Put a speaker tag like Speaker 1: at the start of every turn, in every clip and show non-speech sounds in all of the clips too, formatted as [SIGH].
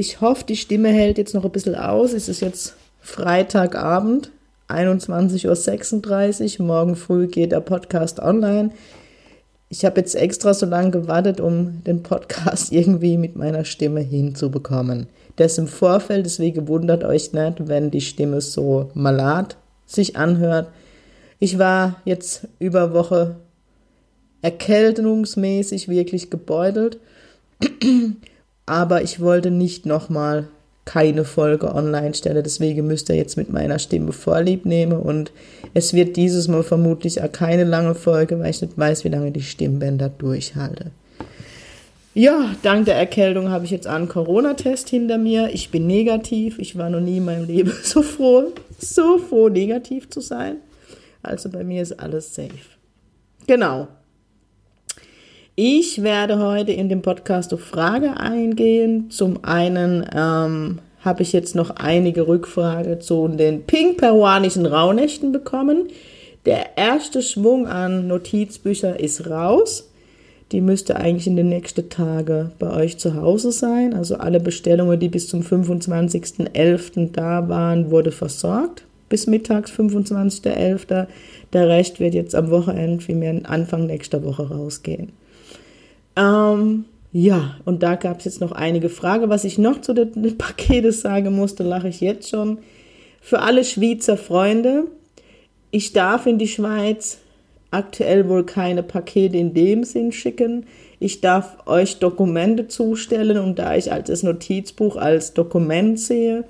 Speaker 1: Ich hoffe, die Stimme hält jetzt noch ein bisschen aus. Es ist jetzt Freitagabend, 21.36 Uhr. Morgen früh geht der Podcast online. Ich habe jetzt extra so lange gewartet, um den Podcast [LAUGHS] irgendwie mit meiner Stimme hinzubekommen. Das im Vorfeld, deswegen wundert euch nicht, wenn die Stimme so malat sich anhört. Ich war jetzt über Woche erkältungsmäßig wirklich gebeutelt, [CLEARS THROAT] aber ich wollte nicht nochmal keine Folge online stellen, deswegen müsst ihr jetzt mit meiner Stimme Vorlieb nehmen und es wird dieses Mal vermutlich auch keine lange Folge, weil ich nicht weiß, wie lange die Stimmbänder durchhalte. Ja, dank der Erkältung habe ich jetzt einen Corona-Test hinter mir. Ich bin negativ. Ich war noch nie in meinem Leben [LAUGHS] so froh, so froh, negativ zu sein. Also bei mir ist alles safe. Genau. Ich werde heute in dem Podcast auf Frage eingehen. Zum einen ähm, habe ich jetzt noch einige Rückfragen zu den pink-peruanischen Rauhnächten bekommen. Der erste Schwung an Notizbücher ist raus. Die müsste eigentlich in den nächsten Tagen bei euch zu Hause sein. Also alle Bestellungen, die bis zum 25.11. da waren, wurde versorgt. Bis mittags 25.11. Der Rest wird jetzt am Wochenende, wie mir Anfang nächster Woche rausgehen. Ähm, ja, und da gab es jetzt noch einige Fragen. Was ich noch zu den, [LAUGHS] Paketen sagen musste, lache ich jetzt schon. Für alle Schweizer Freunde, ich darf in die Schweiz aktuell wohl keine Pakete in dem Sinn schicken. Ich darf euch Dokumente zustellen und da ich als das Notizbuch als Dokument sehe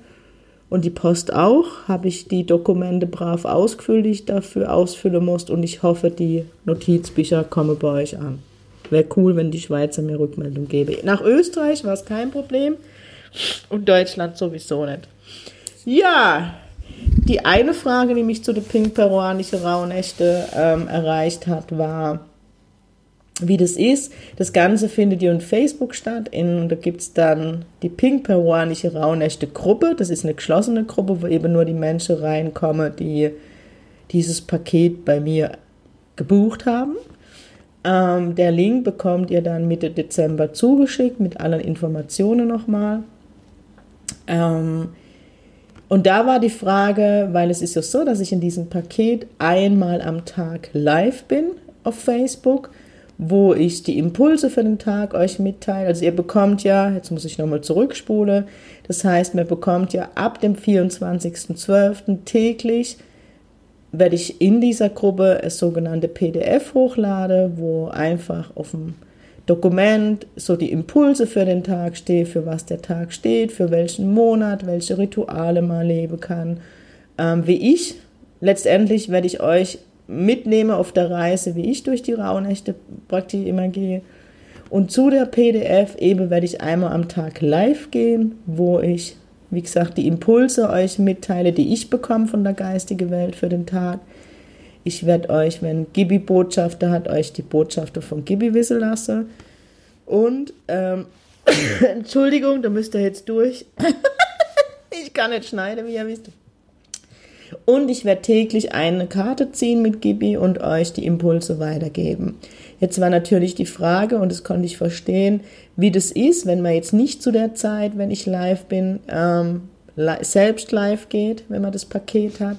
Speaker 1: und die Post auch, habe ich die Dokumente brav ausgefüllt, die ich dafür ausfüllen muss und ich hoffe, die Notizbücher kommen bei euch an. Wäre cool, wenn die Schweizer mir Rückmeldung gäbe. Nach Österreich war es kein Problem und Deutschland sowieso nicht. Ja, die eine Frage, die mich zu den pink-peruanischen Rauhnächte ähm, erreicht hat, war, wie das ist. Das Ganze findet ja in Facebook statt. In, da gibt es dann die pink-peruanische Rauhnächte Gruppe. Das ist eine geschlossene Gruppe, wo eben nur die Menschen reinkommen, die dieses Paket bei mir gebucht haben. Ähm, der Link bekommt ihr dann Mitte Dezember zugeschickt mit allen Informationen nochmal. Ähm, und da war die Frage, weil es ist ja so, dass ich in diesem Paket einmal am Tag live bin auf Facebook, wo ich die Impulse für den Tag euch mitteile. Also ihr bekommt ja, jetzt muss ich nochmal zurückspulen, das heißt, man bekommt ja ab dem 24.12. täglich werde ich in dieser Gruppe das sogenannte PDF hochlade, wo einfach auf dem Dokument so die Impulse für den Tag stehen, für was der Tag steht, für welchen Monat, welche Rituale man leben kann. Ähm, wie ich, letztendlich werde ich euch mitnehmen auf der Reise, wie ich durch die Rauhnächte praktisch immer gehe. Und zu der PDF eben werde ich einmal am Tag live gehen, wo ich wie gesagt, die Impulse euch mitteile, die ich bekomme von der geistigen Welt für den Tag. Ich werde euch, wenn Gibi Botschafter hat, euch die Botschafter von Gibi wissen lassen. Und, ähm, [COUGHS] Entschuldigung, da müsst ihr jetzt durch. [COUGHS] ich kann nicht schneiden, wie ihr wisst. Und ich werde täglich eine Karte ziehen mit Gibi und euch die Impulse weitergeben. Jetzt war natürlich die Frage, und das konnte ich verstehen, wie das ist, wenn man jetzt nicht zu der Zeit, wenn ich live bin, ähm, selbst live geht, wenn man das Paket hat.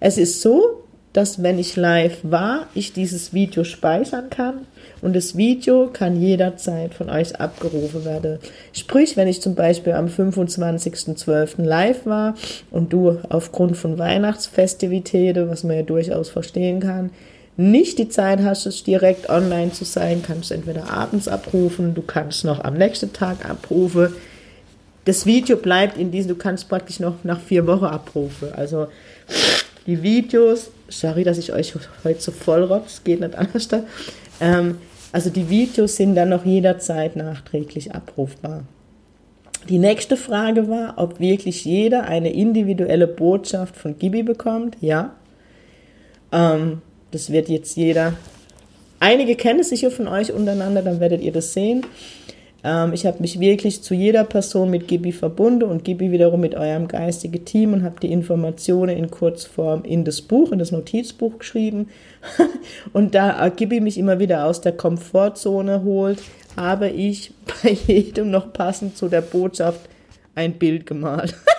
Speaker 1: Es ist so, dass wenn ich live war, ich dieses Video speichern kann und das Video kann jederzeit von euch abgerufen werden. Sprich, wenn ich zum Beispiel am 25.12. live war und du aufgrund von Weihnachtsfestivitäten, was man ja durchaus verstehen kann, nicht die Zeit hast, es direkt online zu sein, kannst du entweder abends abrufen, du kannst noch am nächsten Tag abrufen. Das Video bleibt in diesem, du kannst praktisch noch nach vier Wochen abrufen. Also die Videos, sorry, dass ich euch heute so voll rotz, geht nicht anders. Ähm, also die Videos sind dann noch jederzeit nachträglich abrufbar. Die nächste Frage war, ob wirklich jeder eine individuelle Botschaft von Gibi bekommt. Ja. Ähm, das wird jetzt jeder. Einige kennen es sicher von euch untereinander, dann werdet ihr das sehen. Ähm, ich habe mich wirklich zu jeder Person mit Gibi verbunden und Gibi wiederum mit eurem geistigen Team und habe die Informationen in Kurzform in das Buch, in das Notizbuch geschrieben. [LAUGHS] und da Gibi mich immer wieder aus der Komfortzone holt, habe ich [LAUGHS] bei jedem noch passend zu der Botschaft ein Bild gemalt. [LAUGHS]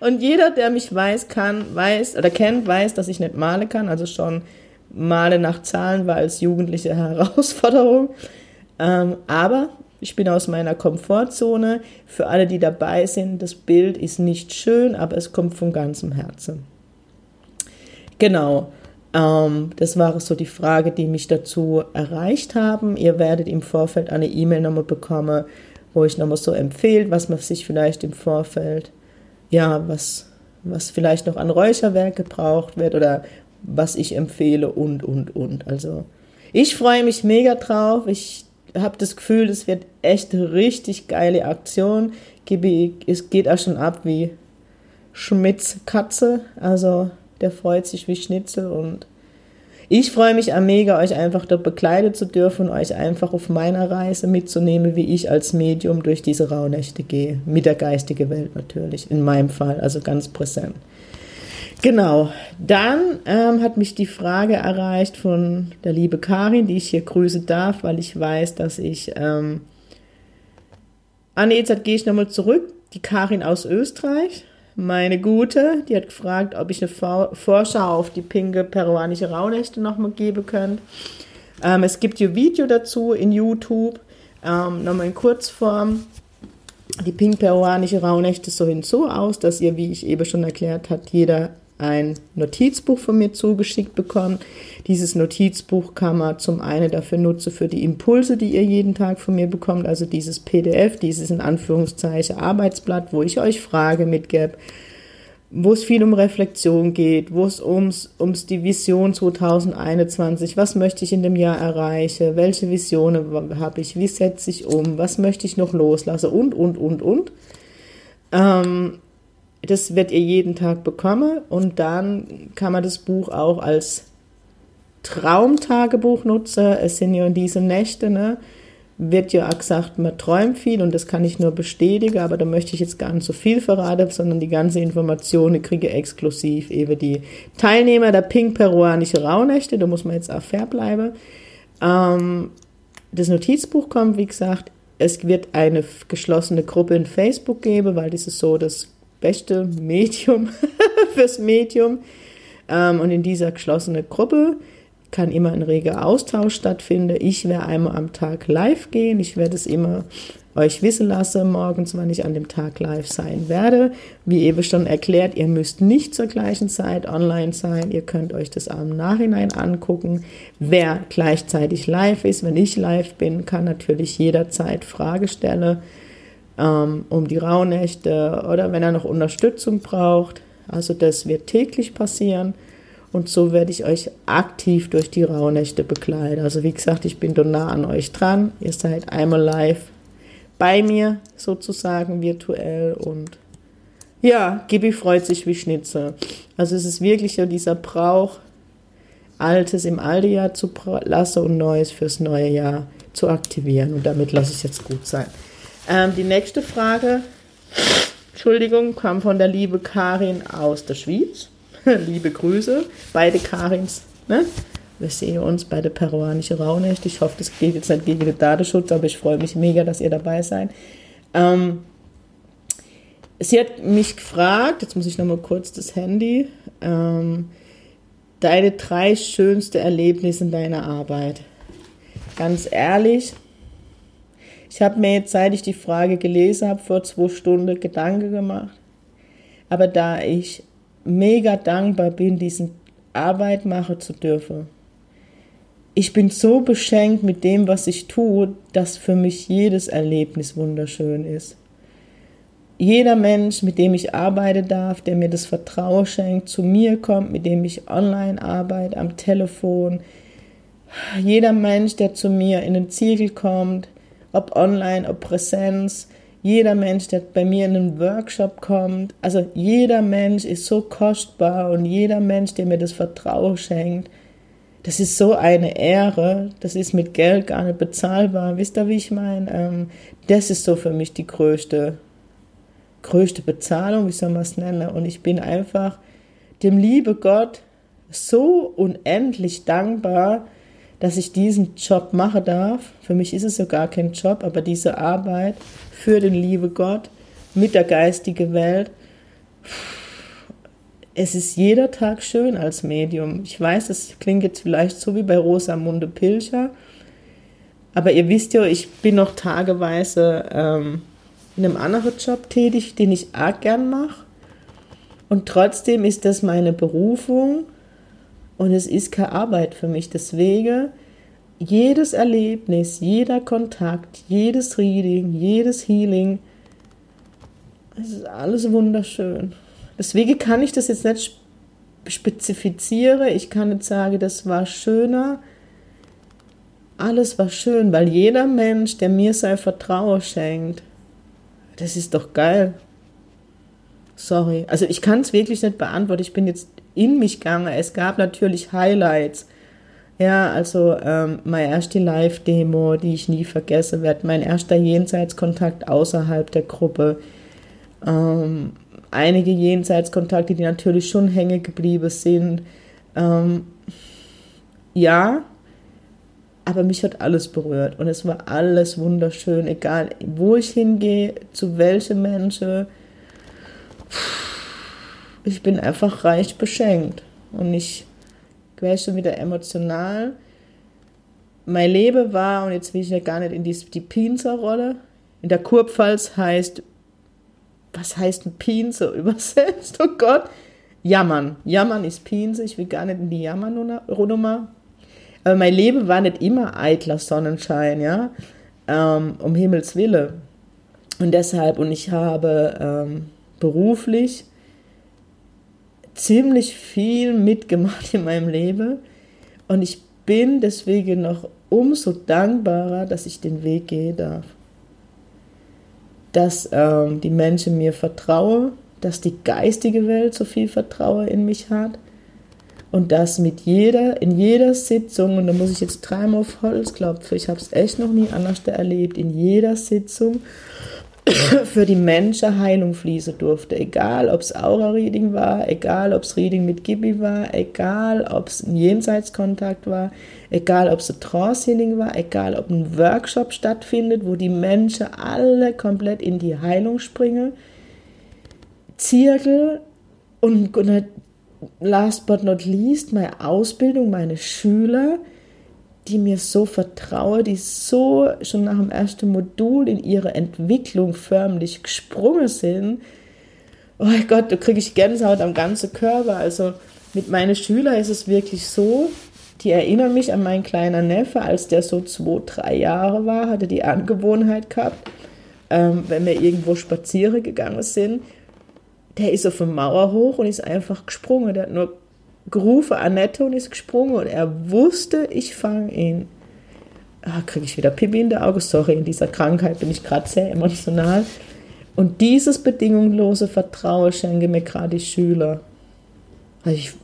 Speaker 1: und jeder, der mich weiß, kann, weiß oder kennt, weiß, dass ich nicht malen kann. Also schon Male nach Zahlen war als jugendliche [LAUGHS] Herausforderung. Ähm, aber ich bin aus meiner Komfortzone. Für alle, die dabei sind, das Bild ist nicht schön, aber es kommt von ganzem Herzen. Genau. Ähm, das war so die Frage, die mich dazu erreicht haben. Ihr werdet im Vorfeld eine E-Mail nochmal bekommen, wo ich nochmal so empfehle, was man sich vielleicht im Vorfeld, ja, was, was vielleicht noch an Räucherwerk gebraucht wird oder was ich empfehle und, und, und. Also ich freue mich mega drauf. Ich habe das Gefühl, es wird echt richtig geile Aktion. Es geht auch schon ab wie Schmitz Katze. Also der freut sich wie Schnitzel und ich freue mich auch mega, euch einfach dort begleiten zu dürfen euch einfach auf meiner Reise mitzunehmen, wie ich als Medium durch diese Rauhnächte gehe. Mit der geistigen Welt natürlich, in meinem Fall, also ganz präsent. Genau, dann ähm, hat mich die Frage erreicht von der liebe Karin, die ich hier grüßen darf, weil ich weiß, dass ich. Ähm, ah, nee, jetzt gehe ich nochmal zurück. Die Karin aus Österreich, meine Gute, die hat gefragt, ob ich eine Vorschau auf die pinke peruanische Rauhnächte nochmal geben könnte. Ähm, es gibt hier Video dazu in YouTube, ähm, nochmal in Kurzform. Die pink peruanische Rauhnächte sehen so aus, dass ihr, wie ich eben schon erklärt habe, jeder ein Notizbuch von mir zugeschickt bekommen. Dieses Notizbuch kann man zum einen dafür nutzen für die Impulse, die ihr jeden Tag von mir bekommt, also dieses PDF, dieses in Anführungszeichen Arbeitsblatt, wo ich euch Frage mitgebe, wo es viel um Reflexion geht, wo es ums, ums die Vision 2021, was möchte ich in dem Jahr erreichen, welche Visionen habe ich, wie setze ich um, was möchte ich noch loslassen und, und, und, und. Ähm, das wird ihr jeden Tag bekommen und dann kann man das Buch auch als Traumtagebuch nutzen. Es sind ja diese Nächte, ne? Wird ja auch gesagt, man träumt viel und das kann ich nur bestätigen, aber da möchte ich jetzt gar nicht so viel verraten, sondern die ganze Informationen kriege exklusiv eben die Teilnehmer der Pink Peruanische Rauhnächte, da muss man jetzt auch fair bleiben. Ähm, das Notizbuch kommt, wie gesagt, es wird eine geschlossene Gruppe in Facebook geben, weil das ist so das beste Medium [LAUGHS] fürs Medium. Ähm, und in dieser geschlossenen Gruppe kann immer ein reger Austausch stattfinden. Ich werde einmal am Tag live gehen. Ich werde es immer euch wissen lassen, morgens, wann ich an dem Tag live sein werde. Wie eben schon erklärt, ihr müsst nicht zur gleichen Zeit online sein. Ihr könnt euch das am Nachhinein angucken. Wer gleichzeitig live ist, wenn ich live bin, kann natürlich jederzeit Frage stellen ähm, um die Rauhnächte oder wenn er noch Unterstützung braucht. Also das wird täglich passieren und so werde ich euch aktiv durch die Rauhnächte begleiten. Also wie gesagt, ich bin da nah an euch dran. Ihr seid einmal live bei mir sozusagen virtuell und ja, Gibi freut sich wie Schnitzel. Also es ist wirklich so dieser Brauch, Altes im alten Jahr zu lassen und Neues fürs neue Jahr zu aktivieren. Und damit lasse ich jetzt gut sein. Ähm, die nächste Frage, Entschuldigung, kam von der liebe Karin aus der Schweiz. [LAUGHS] liebe Grüße, beide Karins. Ne? Wir sehen uns bei der peruanischen Rauhnächte. Ich hoffe, das geht jetzt nicht gegen den Datenschutz, aber ich freue mich mega, dass ihr dabei seid. Ähm, sie hat mich gefragt, jetzt muss ich nochmal kurz das Handy, ähm, deine drei schönste Erlebnisse in deiner Arbeit. Ganz ehrlich, ich habe mir jetzt, seit ich die Frage gelesen habe, vor zwei Stunden Gedanken gemacht. Aber da ich mega dankbar bin, diesen Arbeit machen zu dürfen, ich bin so beschenkt mit dem, was ich tue, dass für mich jedes Erlebnis wunderschön ist. Jeder Mensch, mit dem ich arbeiten darf, der mir das Vertrauen schenkt, zu mir kommt, mit dem ich online arbeite, am Telefon, jeder Mensch, der zu mir in den Ziegel kommt, ob online, ob Präsenz, jeder Mensch, der bei mir in einen Workshop kommt, also jeder Mensch ist so kostbar und jeder Mensch, der mir das Vertrauen schenkt, das ist so eine Ehre, das ist mit Geld gar nicht bezahlbar. Wisst ihr, wie ich meine? Ähm, das ist so für mich die größte, größte Bezahlung, wie soll man es nennen? Und ich bin einfach dem liebe Gott so unendlich dankbar, dass ich diesen Job machen darf. Für mich ist es so gar kein Job, aber diese Arbeit für den liebe Gott mit der geistigen Welt. Es ist jeder Tag schön als Medium. Ich weiß, das klingt jetzt vielleicht so wie bei Rosamunde Pilcher, aber ihr wisst ja, ich bin noch tageweise ähm, in einem anderen Job tätig, den ich auch gern mache. Und trotzdem ist das meine Berufung und es ist keine Arbeit für mich. Deswegen jedes Erlebnis, jeder Kontakt, jedes Reading, jedes Healing, es ist alles wunderschön. Deswegen kann ich das jetzt nicht spezifizieren. Ich kann nicht sagen, das war schöner. Alles war schön, weil jeder Mensch, der mir sein Vertrauen schenkt, das ist doch geil. Sorry. Also ich kann es wirklich nicht beantworten. Ich bin jetzt in mich gegangen. Es gab natürlich Highlights. Ja, also ähm, meine erste Live-Demo, die ich nie vergessen werde, mein erster Jenseitskontakt außerhalb der Gruppe, ähm, einige Jenseitskontakte, die natürlich schon hängen geblieben sind. Ähm, ja, aber mich hat alles berührt und es war alles wunderschön, egal wo ich hingehe, zu welchen Menschen ich bin einfach reich beschenkt und ich werde schon wieder emotional. Mein Leben war, und jetzt will ich ja gar nicht in die, die Pinzer-Rolle, in der Kurpfalz heißt, was heißt ein Pinzer [LAUGHS] übersetzt? Oh Gott, Jammern. Jammern ist Pinzer, ich will gar nicht in die Jammernummer. Aber mein Leben war nicht immer eitler Sonnenschein, ja, ähm, um Himmels Wille. Und deshalb, und ich habe ähm, beruflich ziemlich viel mitgemacht in meinem Leben und ich bin deswegen noch umso dankbarer, dass ich den Weg gehen darf. Dass ähm, die Menschen mir vertrauen, dass die geistige Welt so viel Vertrauen in mich hat und dass mit jeder, in jeder Sitzung, und da muss ich jetzt dreimal auf Holz klopfen, ich habe es echt noch nie anders erlebt, in jeder Sitzung [COUGHS] für die Menschen Heilung fließen durfte. Egal, ob es Aura-Reading war, egal, ob es Reading mit Gibi war, egal, ob es ein Jenseitskontakt war, egal, ob es ein Trance-Healing war, egal, ob ein Workshop stattfindet, wo die Menschen alle komplett in die Heilung springen. Zirkel und last but not least, meine Ausbildung, meine Schüler – die mir so vertraue, die so schon nach dem ersten Modul in ihre Entwicklung förmlich gesprungen sind. Oh Gott, da kriege ich Gänsehaut am ganzen Körper. Also mit meinen Schülern ist es wirklich so, die erinnern mich an meinen kleinen Neffe, als der so zwei, drei Jahre war, hatte die Angewohnheit gehabt, ähm, wenn wir irgendwo spazieren gegangen sind, der ist auf der Mauer hoch und ist einfach gesprungen. Der hat nur gerufen, Annette und ist gesprungen und er wusste, ich fange ihn. Ah, kriege ich wieder Pipi in der Augen. Sorry, in dieser Krankheit bin ich gerade sehr emotional. Und dieses bedingungslose Vertrauen schenke mir gerade die Schüler. Also ich,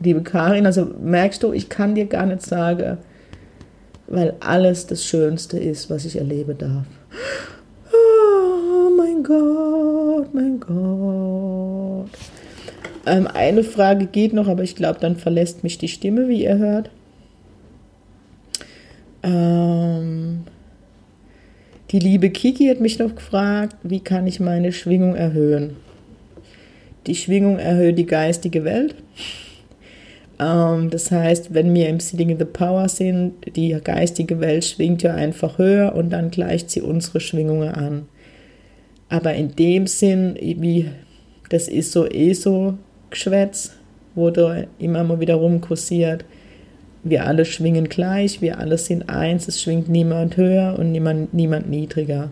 Speaker 1: liebe Karin, also merkst du, ich kann dir gar nicht sagen, weil alles das Schönste ist, was ich erleben darf. Oh mein Gott, mein Gott. Ähm, eine Frage geht noch, aber ich glaube, dann verlässt mich die Stimme, wie ihr hört. Ähm, die liebe Kiki hat mich noch gefragt, wie kann ich meine Schwingung erhöhen? Die Schwingung erhöht die geistige Welt. Ähm, das heißt, wenn wir im Sitting in the Power sind, die geistige Welt schwingt ja einfach höher und dann gleicht sie unsere Schwingungen an. Aber in dem Sinn, wie das ist so eh so, Geschwätz, wo da immer mal wieder rumkursiert. Wir alle schwingen gleich, wir alle sind eins, es schwingt niemand höher und niemand, niemand niedriger.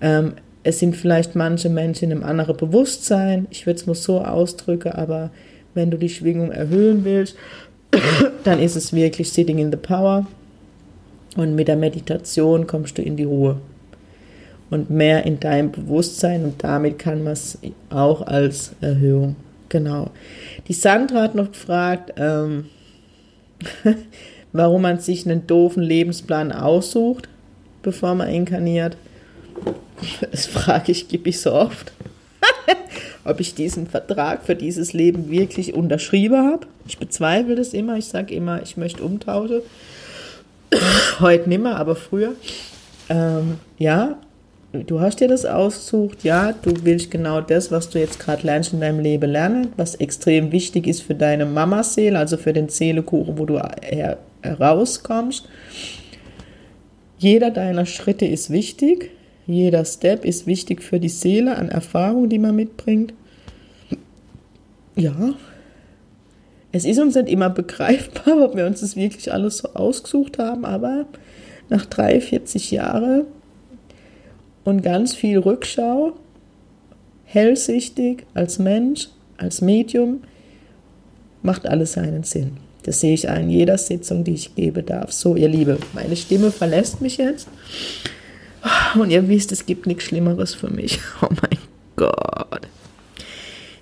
Speaker 1: Ähm, es sind vielleicht manche Menschen in einem anderen Bewusstsein, ich würde es mal so ausdrücken, aber wenn du die Schwingung erhöhen willst, [COUGHS] dann ist es wirklich Sitting in the Power und mit der Meditation kommst du in die Ruhe. und mehr in deinem Bewusstsein und damit kann man es auch als Erhöhung. Genau. Die Sandra hat noch gefragt, ähm, [LAUGHS] warum man sich einen doofen Lebensplan aussucht, bevor man inkarniert. [LAUGHS] Das frage ich, gebe ich so oft. [LAUGHS] Ob ich diesen Vertrag für dieses Leben wirklich unterschrieben habe. Ich bezweifle das immer. Ich sage immer, ich möchte umtauschen. [CLEARS THROAT] Heute nimmer, aber früher. Ähm, ja, du hast dir das ausgesucht, ja, du willst genau das, was du jetzt gerade lernst in deinem Leben lernen, was extrem wichtig ist für deine Mamaseele, also für den Seelekuchen, wo du her herauskommst. Jeder deiner Schritte ist wichtig, jeder Step ist wichtig für die Seele an Erfahrung, die man mitbringt. Ja, es ist uns nicht immer begreifbar, [LAUGHS] ob wir uns das wirklich alles so ausgesucht haben, aber nach drei, 40 Jahren und ganz viel Rückschau, hellsichtig als Mensch, als Medium, macht alles seinen Sinn. Das sehe ich an jeder Sitzung, die ich gebe darf. So, ihr Liebe, meine Stimme verlässt mich jetzt. Und ihr wisst, es gibt nichts Schlimmeres für mich. [LAUGHS] Oh mein Gott.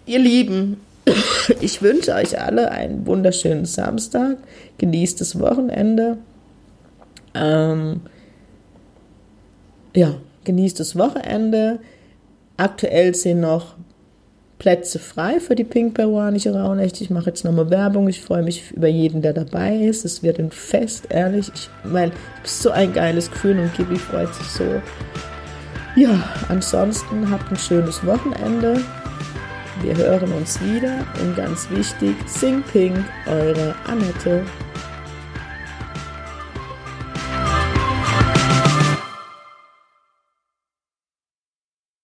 Speaker 1: Ihr Lieben, [COUGHS] ich wünsche euch alle einen wunderschönen Samstag. Genießt das Wochenende. Ähm, ja, genießt das Wochenende. Aktuell sind noch Plätze frei für die pink-peruanische Rauhnächte. Ich mache jetzt nochmal Werbung. Ich freue mich über jeden, der dabei ist. Es wird ein Fest, ehrlich. Ich meine, es ist so ein geiles Gefühl und Gibi freut sich so. Ja, ansonsten habt ein schönes Wochenende. Wir hören uns wieder und ganz wichtig, Sing Pink, eure Annette.